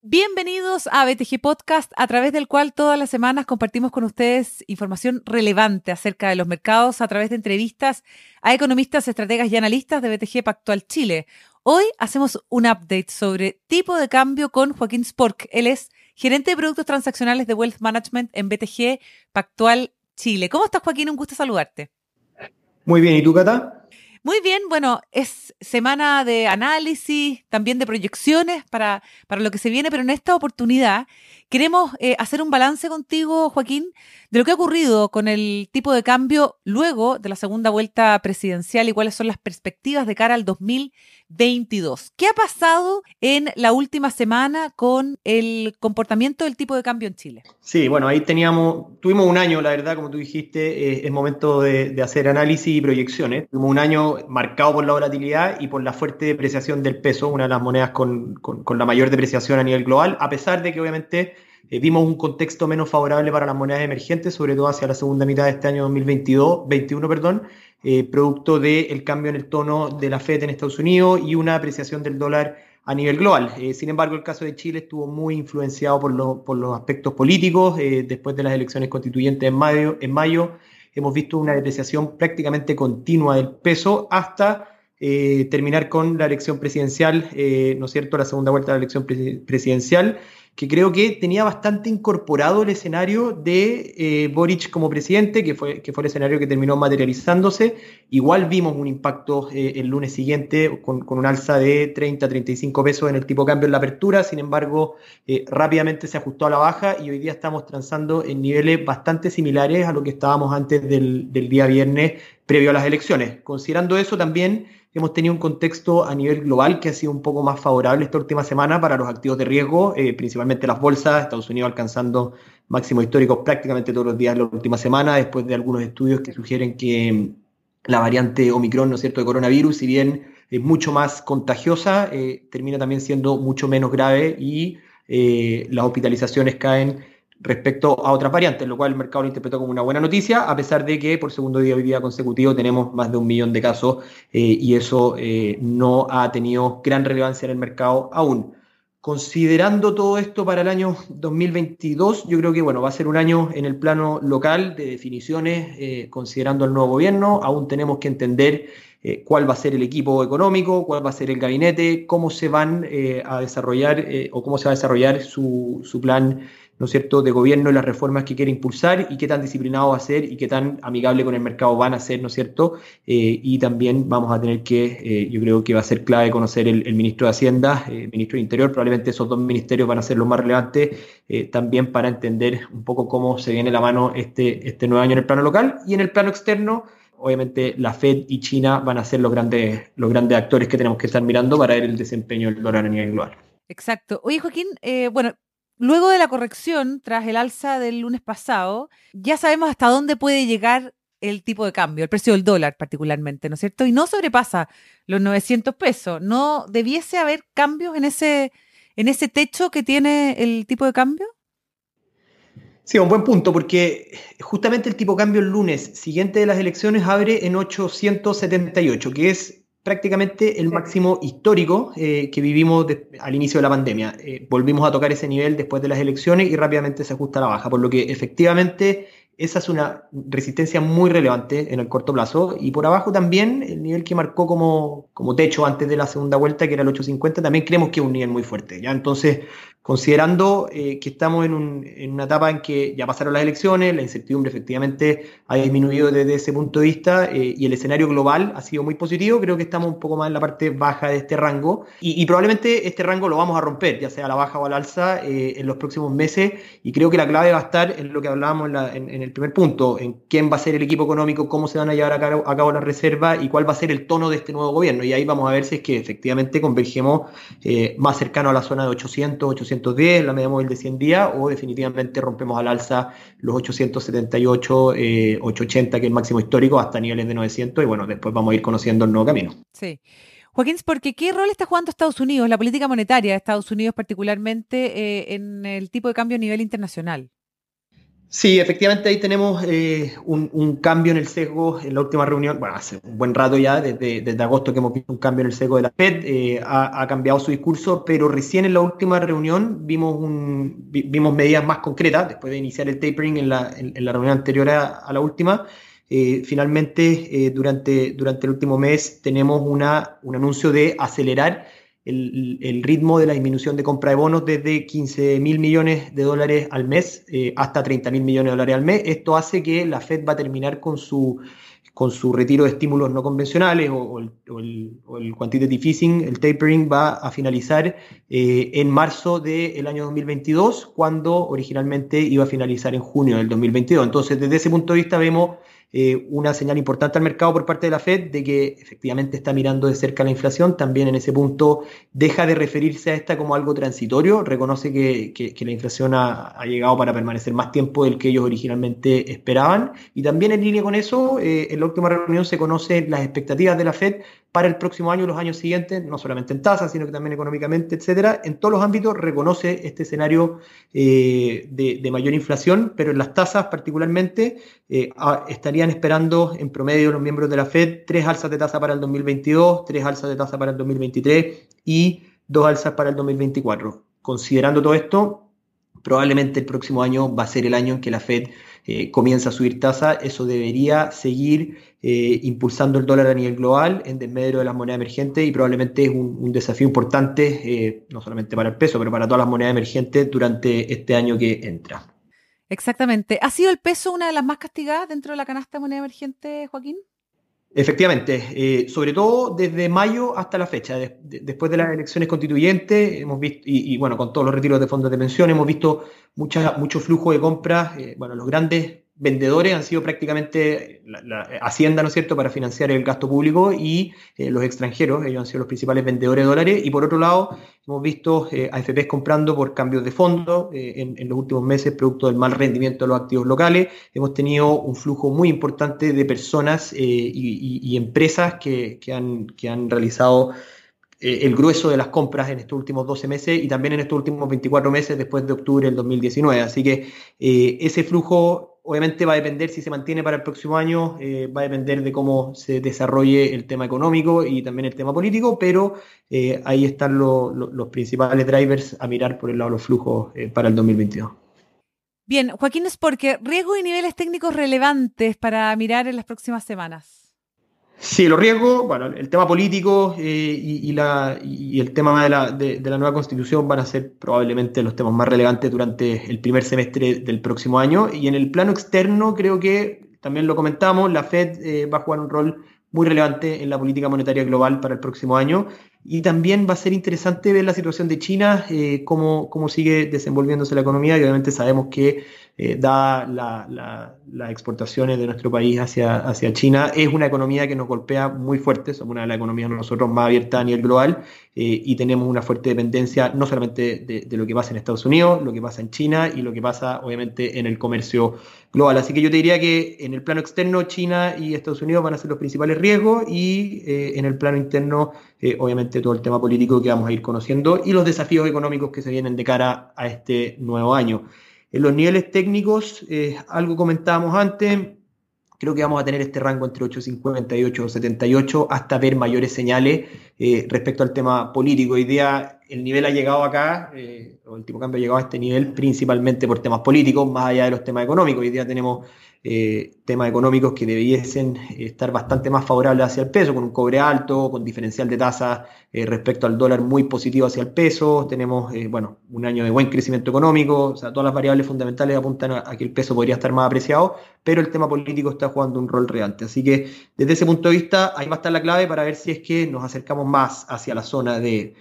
Bienvenidos a BTG Podcast, a través del cual todas las semanas compartimos con ustedes información relevante acerca de los mercados a través de entrevistas a economistas, estrategas y analistas de BTG Pactual Chile. Hoy hacemos un update sobre tipo de cambio con Joaquín Spork. Él es gerente de productos transaccionales de Wealth Management en BTG Pactual Chile. ¿Cómo estás, Joaquín? Un gusto saludarte. Muy bien, ¿y tú, Cata? Muy bien, bueno, es semana de análisis, también de proyecciones para, para lo que se viene, pero en esta oportunidad queremos eh, hacer un balance contigo, Joaquín, de lo que ha ocurrido con el tipo de cambio luego de la segunda vuelta presidencial y cuáles son las perspectivas de cara al 2022. ¿Qué ha pasado en la última semana con el comportamiento del tipo de cambio en Chile? Sí, bueno, ahí teníamos, tuvimos un año, la verdad, como tú dijiste, eh, es momento de, de, hacer análisis y proyecciones. Tuvimos un año marcado por la volatilidad y por la fuerte depreciación del peso, una de las monedas con, con, la mayor depreciación a nivel global, a pesar de que obviamente eh, vimos un contexto menos favorable para las monedas emergentes, sobre todo hacia la segunda mitad de este año 2022, 21, perdón, eh, producto del cambio en el tono de la Fed en Estados Unidos y una apreciación del dólar a nivel global. Eh, sin embargo, el caso de Chile estuvo muy influenciado por, lo, por los aspectos políticos. Eh, después de las elecciones constituyentes en en mayo, hemos visto una depreciación prácticamente continua del peso hasta eh, terminar con la elección presidencial, ¿no es cierto?, la segunda vuelta de la elección presidencial que creo que tenía bastante incorporado el escenario de eh, Boric como presidente, que fue, que fue el escenario que terminó materializándose. Igual vimos un impacto eh, el lunes siguiente con, con, un alza de 30, 35 pesos en el tipo de cambio en la apertura, sin embargo, eh, rápidamente se ajustó a la baja y hoy día estamos transando en niveles bastante similares a lo que estábamos antes del, del día viernes previo a las elecciones. Considerando eso también hemos tenido un contexto a nivel global que ha sido un poco más favorable esta última semana para los activos de riesgo, principalmente las bolsas, Estados Unidos alcanzando máximos históricos prácticamente todos los días de la última semana, después de algunos estudios que sugieren que mm, la variante Omicron, ¿no es cierto?, de coronavirus, si bien es mucho más contagiosa, eh, termina también siendo mucho menos grave y eh, las hospitalizaciones caen respecto a otras variantes, lo cual el mercado lo interpretó como una buena noticia, a pesar de que por segundo día hoy día consecutivo tenemos más de un millón de casos eh, y eso no ha tenido gran relevancia en el mercado aún. Considerando todo esto para el año 2022, yo creo que bueno, va a ser un año en el plano local de definiciones, eh, considerando el nuevo gobierno, aún tenemos que entender eh, cuál va a ser el equipo económico, cuál va a ser el gabinete, cómo se van eh, a desarrollar o cómo se va a desarrollar su, su plan ¿no es cierto?, de gobierno y las reformas que quiere impulsar y qué tan disciplinado va a ser y qué tan amigable con el mercado van a ser, ¿no es cierto? Eh, y también vamos a tener que, eh, yo creo que va a ser clave conocer el, ministro de Hacienda, el eh, ministro de Interior, probablemente esos dos ministerios van a ser los más relevantes también para entender un poco cómo se viene la mano este, este nuevo año en el plano local y en el plano externo. Obviamente la Fed y China van a ser los grandes, los grandes actores que tenemos que estar mirando para ver el desempeño del dólar a nivel global. Exacto. Oye, Joaquín, bueno, Luego de la corrección, tras el alza del lunes pasado, ya sabemos hasta dónde puede llegar el tipo de cambio, el precio del dólar particularmente, ¿no es cierto? Y no sobrepasa los 900 pesos. ¿No debiese haber cambios en ese, en ese techo que tiene el tipo de cambio? Sí, un buen punto, porque justamente el tipo de cambio el lunes siguiente de las elecciones abre en 878, que es prácticamente el máximo histórico eh, que vivimos de, al inicio de la pandemia. Eh, volvimos a tocar ese nivel después de las elecciones y rápidamente se ajusta a la baja, por lo que efectivamente esa es una resistencia muy relevante en el corto plazo. Y por abajo también el nivel que marcó como, como techo antes de la segunda vuelta, que era el 850, también creemos que es un nivel muy fuerte. ¿ya? Entonces, considerando eh, que estamos en, un, en, una etapa en que ya pasaron las elecciones, la incertidumbre efectivamente ha disminuido desde ese punto de vista eh, y el escenario global ha sido muy positivo, creo que estamos un poco más en la parte baja de este rango y, probablemente este rango lo vamos a romper, ya sea a la baja o a la alza, eh, en los próximos meses y creo que la clave va a estar en lo que hablábamos en, la, en, el primer punto, en quién va a ser el equipo económico, cómo se van a llevar a cabo, a cabo las reservas y cuál va a ser el tono de este nuevo gobierno. Y ahí vamos a ver si es que efectivamente convergemos más cercano a la zona de 800, 800 810, la media móvil de 100 días, o definitivamente rompemos al alza los 878, eh, 880, que es el máximo histórico, hasta niveles de 900, y bueno, después vamos a ir conociendo el nuevo camino. Sí. Joaquín, porque ¿qué rol está jugando Estados Unidos, la política monetaria de Estados Unidos particularmente eh, en el tipo de cambio a nivel internacional? Sí, efectivamente ahí tenemos eh, un, cambio en el sesgo en la última reunión, bueno, hace un buen rato ya, desde, desde agosto que hemos visto un cambio en el sesgo de la Fed, eh, ha, cambiado su discurso, pero recién en la última reunión vimos, un, vimos medidas más concretas, después de iniciar el tapering en la, en, la reunión anterior a, la última. Eh, finalmente, durante, durante el último mes tenemos una, un anuncio de acelerar el, ritmo de la disminución de compra de bonos desde 15 mil millones de dólares al mes eh, hasta 30 mil millones de dólares al mes. Esto hace que la Fed va a terminar con su, con su retiro de estímulos no convencionales o, el, quantitative easing, el tapering, va a finalizar eh, en marzo del año 2022, cuando originalmente iba a finalizar en junio del 2022. Entonces, desde ese punto de vista vemos eh, una señal importante al mercado por parte de la Fed de que efectivamente está mirando de cerca la inflación. También en ese punto deja de referirse a esta como algo transitorio, reconoce que, la inflación ha, llegado para permanecer más tiempo del que ellos originalmente esperaban. Y también en línea con eso, eh, en la última reunión se conocen las expectativas de la Fed para el próximo año los años siguientes, no solamente en tasas, sino que también económicamente, etcétera. En todos los ámbitos reconoce este escenario eh, de, mayor inflación, pero en las tasas particularmente eh, estarían esperando en promedio los miembros de la Fed tres alzas de tasa para el 2022, tres alzas de tasa para el 2023 y dos alzas para el 2024. Considerando todo esto, probablemente el próximo año va a ser el año en que la Fed eh, comienza a subir tasa, eso debería seguir eh, impulsando el dólar a nivel global en desmedro de las monedas emergentes y probablemente es un, desafío importante, eh, no solamente para el peso, pero para todas las monedas emergentes durante este año que entra. Exactamente. ¿Ha sido el peso una de las más castigadas dentro de la canasta de moneda emergente, Joaquín? Efectivamente, sobre todo desde mayo hasta la fecha, después de las elecciones constituyentes, hemos visto, y, bueno, con todos los retiros de fondos de pensión, hemos visto mucho flujo de compras, bueno, los grandes vendedores han sido prácticamente la, Hacienda, ¿no es cierto?, para financiar el gasto público y eh, los extranjeros, ellos han sido los principales vendedores de dólares. Y por otro lado, hemos visto eh, AFPs comprando por cambios de fondo eh, en, los últimos meses, producto del mal rendimiento de los activos locales. Hemos tenido un flujo muy importante de personas y, empresas que, han, que han realizado el grueso de las compras en estos últimos 12 meses y también en estos últimos 24 meses después de octubre del 2019. Así que ese flujo Obviamente va a depender si se mantiene para el próximo año, eh, va a depender de cómo se desarrolle el tema económico y también el tema político, pero eh, ahí están los principales drivers a mirar por el lado de los flujos eh, para el 2022. Bien, Joaquín es porque riesgos y niveles técnicos relevantes para mirar en las próximas semanas. Sí, los riesgos, bueno, el tema político eh, y, la, y, el tema de la, nueva constitución van a ser probablemente los temas más relevantes durante el primer semestre del próximo año. Y en el plano externo, creo que también lo comentamos, la Fed eh, va a jugar un rol muy relevante en la política monetaria global para el próximo año. Y también va a ser interesante ver la situación de China, eh, cómo, cómo sigue desenvolviéndose la economía. Y obviamente sabemos que eh, dadas las exportaciones de nuestro país hacia, hacia China, es una economía que nos golpea muy fuerte, somos una de las economías nosotros más abiertas a nivel global eh, y tenemos una fuerte dependencia no solamente de, lo que pasa en Estados Unidos, lo que pasa en China y lo que pasa obviamente en el comercio global. Así que yo te diría que en el plano externo China y Estados Unidos van a ser los principales riesgos y eh, en el plano interno obviamente todo el tema político que vamos a ir conociendo y los desafíos económicos que se vienen de cara a este nuevo año. En los niveles técnicos, eh, algo comentábamos antes, creo que vamos a tener este rango entre 8.50 y 8.78 hasta ver mayores señales eh, respecto al tema político. Hoy día el nivel ha llegado acá, eh, el tipo de cambio ha llegado a este nivel principalmente por temas políticos, más allá de los temas económicos. Hoy día tenemos eh, temas económicos que debiesen estar bastante más favorables hacia el peso, con un cobre alto, con diferencial de tasa eh, respecto al dólar muy positivo hacia el peso. Tenemos, eh, bueno, un año de buen crecimiento económico, o sea, todas las variables fundamentales apuntan a, que el peso podría estar más apreciado, pero el tema político está jugando un rol relevante. Así que desde ese punto de vista, ahí va a estar la clave para ver si es que nos acercamos más hacia la zona de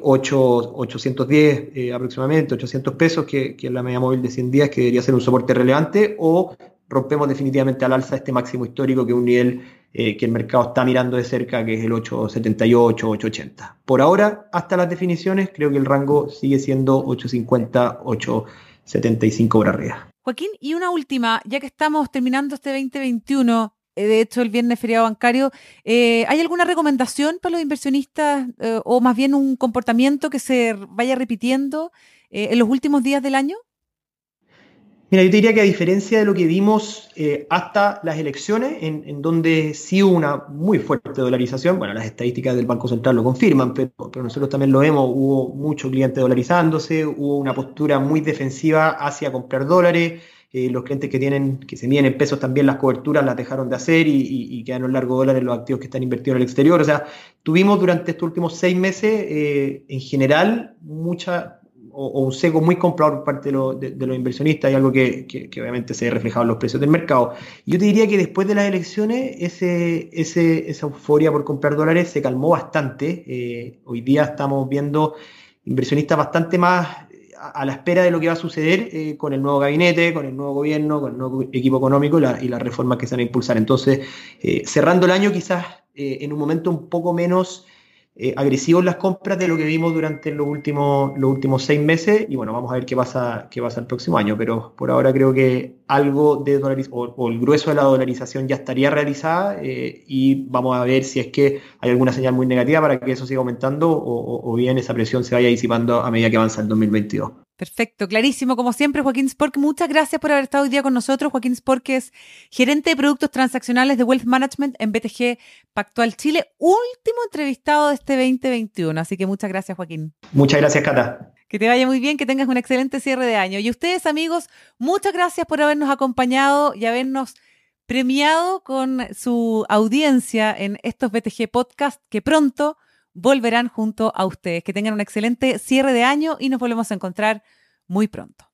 8, 810 aproximadamente, 800 pesos, que, que es la media móvil de 100 días, que debería ser un soporte relevante, o rompemos definitivamente al alza este máximo histórico, que es un nivel eh, que el mercado está mirando de cerca, que es el 878, 880. Por ahora, hasta las definiciones, creo que el rango sigue siendo 850, 875 por arriba. Joaquín, y una última, ya que estamos terminando este 2021, eh, de hecho el viernes feriado bancario, eh, ¿hay alguna recomendación para los inversionistas o más bien un comportamiento que se vaya repitiendo en los últimos días del año? Mira, yo te diría que a diferencia de lo que vimos eh, hasta las elecciones, en, donde sí hubo una muy fuerte dolarización, bueno, las estadísticas del Banco Central lo confirman, pero, nosotros también lo vemos, hubo mucho cliente dolarizándose, hubo una postura muy defensiva hacia comprar dólares, eh, los clientes que tienen, que se miden en pesos también las coberturas las dejaron de hacer y, y, quedaron largo dólares los activos que están invertidos en el exterior. O sea, tuvimos durante estos últimos seis meses, eh, en general, mucha o, un seco muy comprador por parte de, los inversionistas y algo que, obviamente se ha reflejado en los precios del mercado. Yo te diría que después de las elecciones ese, esa euforia por comprar dólares se calmó bastante. Eh, hoy día estamos viendo inversionistas bastante más a, la espera de lo que va a suceder eh, con el nuevo gabinete, con el nuevo gobierno, con el nuevo equipo económico y, las reformas que se van a impulsar. Entonces, eh, cerrando el año quizás en un momento un poco menos eh, agresivos las compras de lo que vimos durante los últimos, los últimos seis meses y bueno, vamos a ver qué pasa, qué pasa el próximo año, pero por ahora creo que algo de dolarización o, el grueso de la dolarización ya estaría realizada eh, y vamos a ver si es que hay alguna señal muy negativa para que eso siga aumentando o, o bien esa presión se vaya disipando a medida que avanza el 2022. Perfecto, clarísimo. Como siempre, Joaquín Spork, muchas gracias por haber estado hoy día con nosotros. Joaquín Spork es gerente de productos transaccionales de Wealth Management en BTG Pactual Chile, último entrevistado de este 2021. Así que muchas gracias, Joaquín. Muchas gracias, Cata. Que te vaya muy bien, que tengas un excelente cierre de año. Y ustedes, amigos, muchas gracias por habernos acompañado y habernos premiado con su audiencia en estos BTG Podcast que pronto volverán junto a ustedes. Que tengan un excelente cierre de año y nos volvemos a encontrar muy pronto.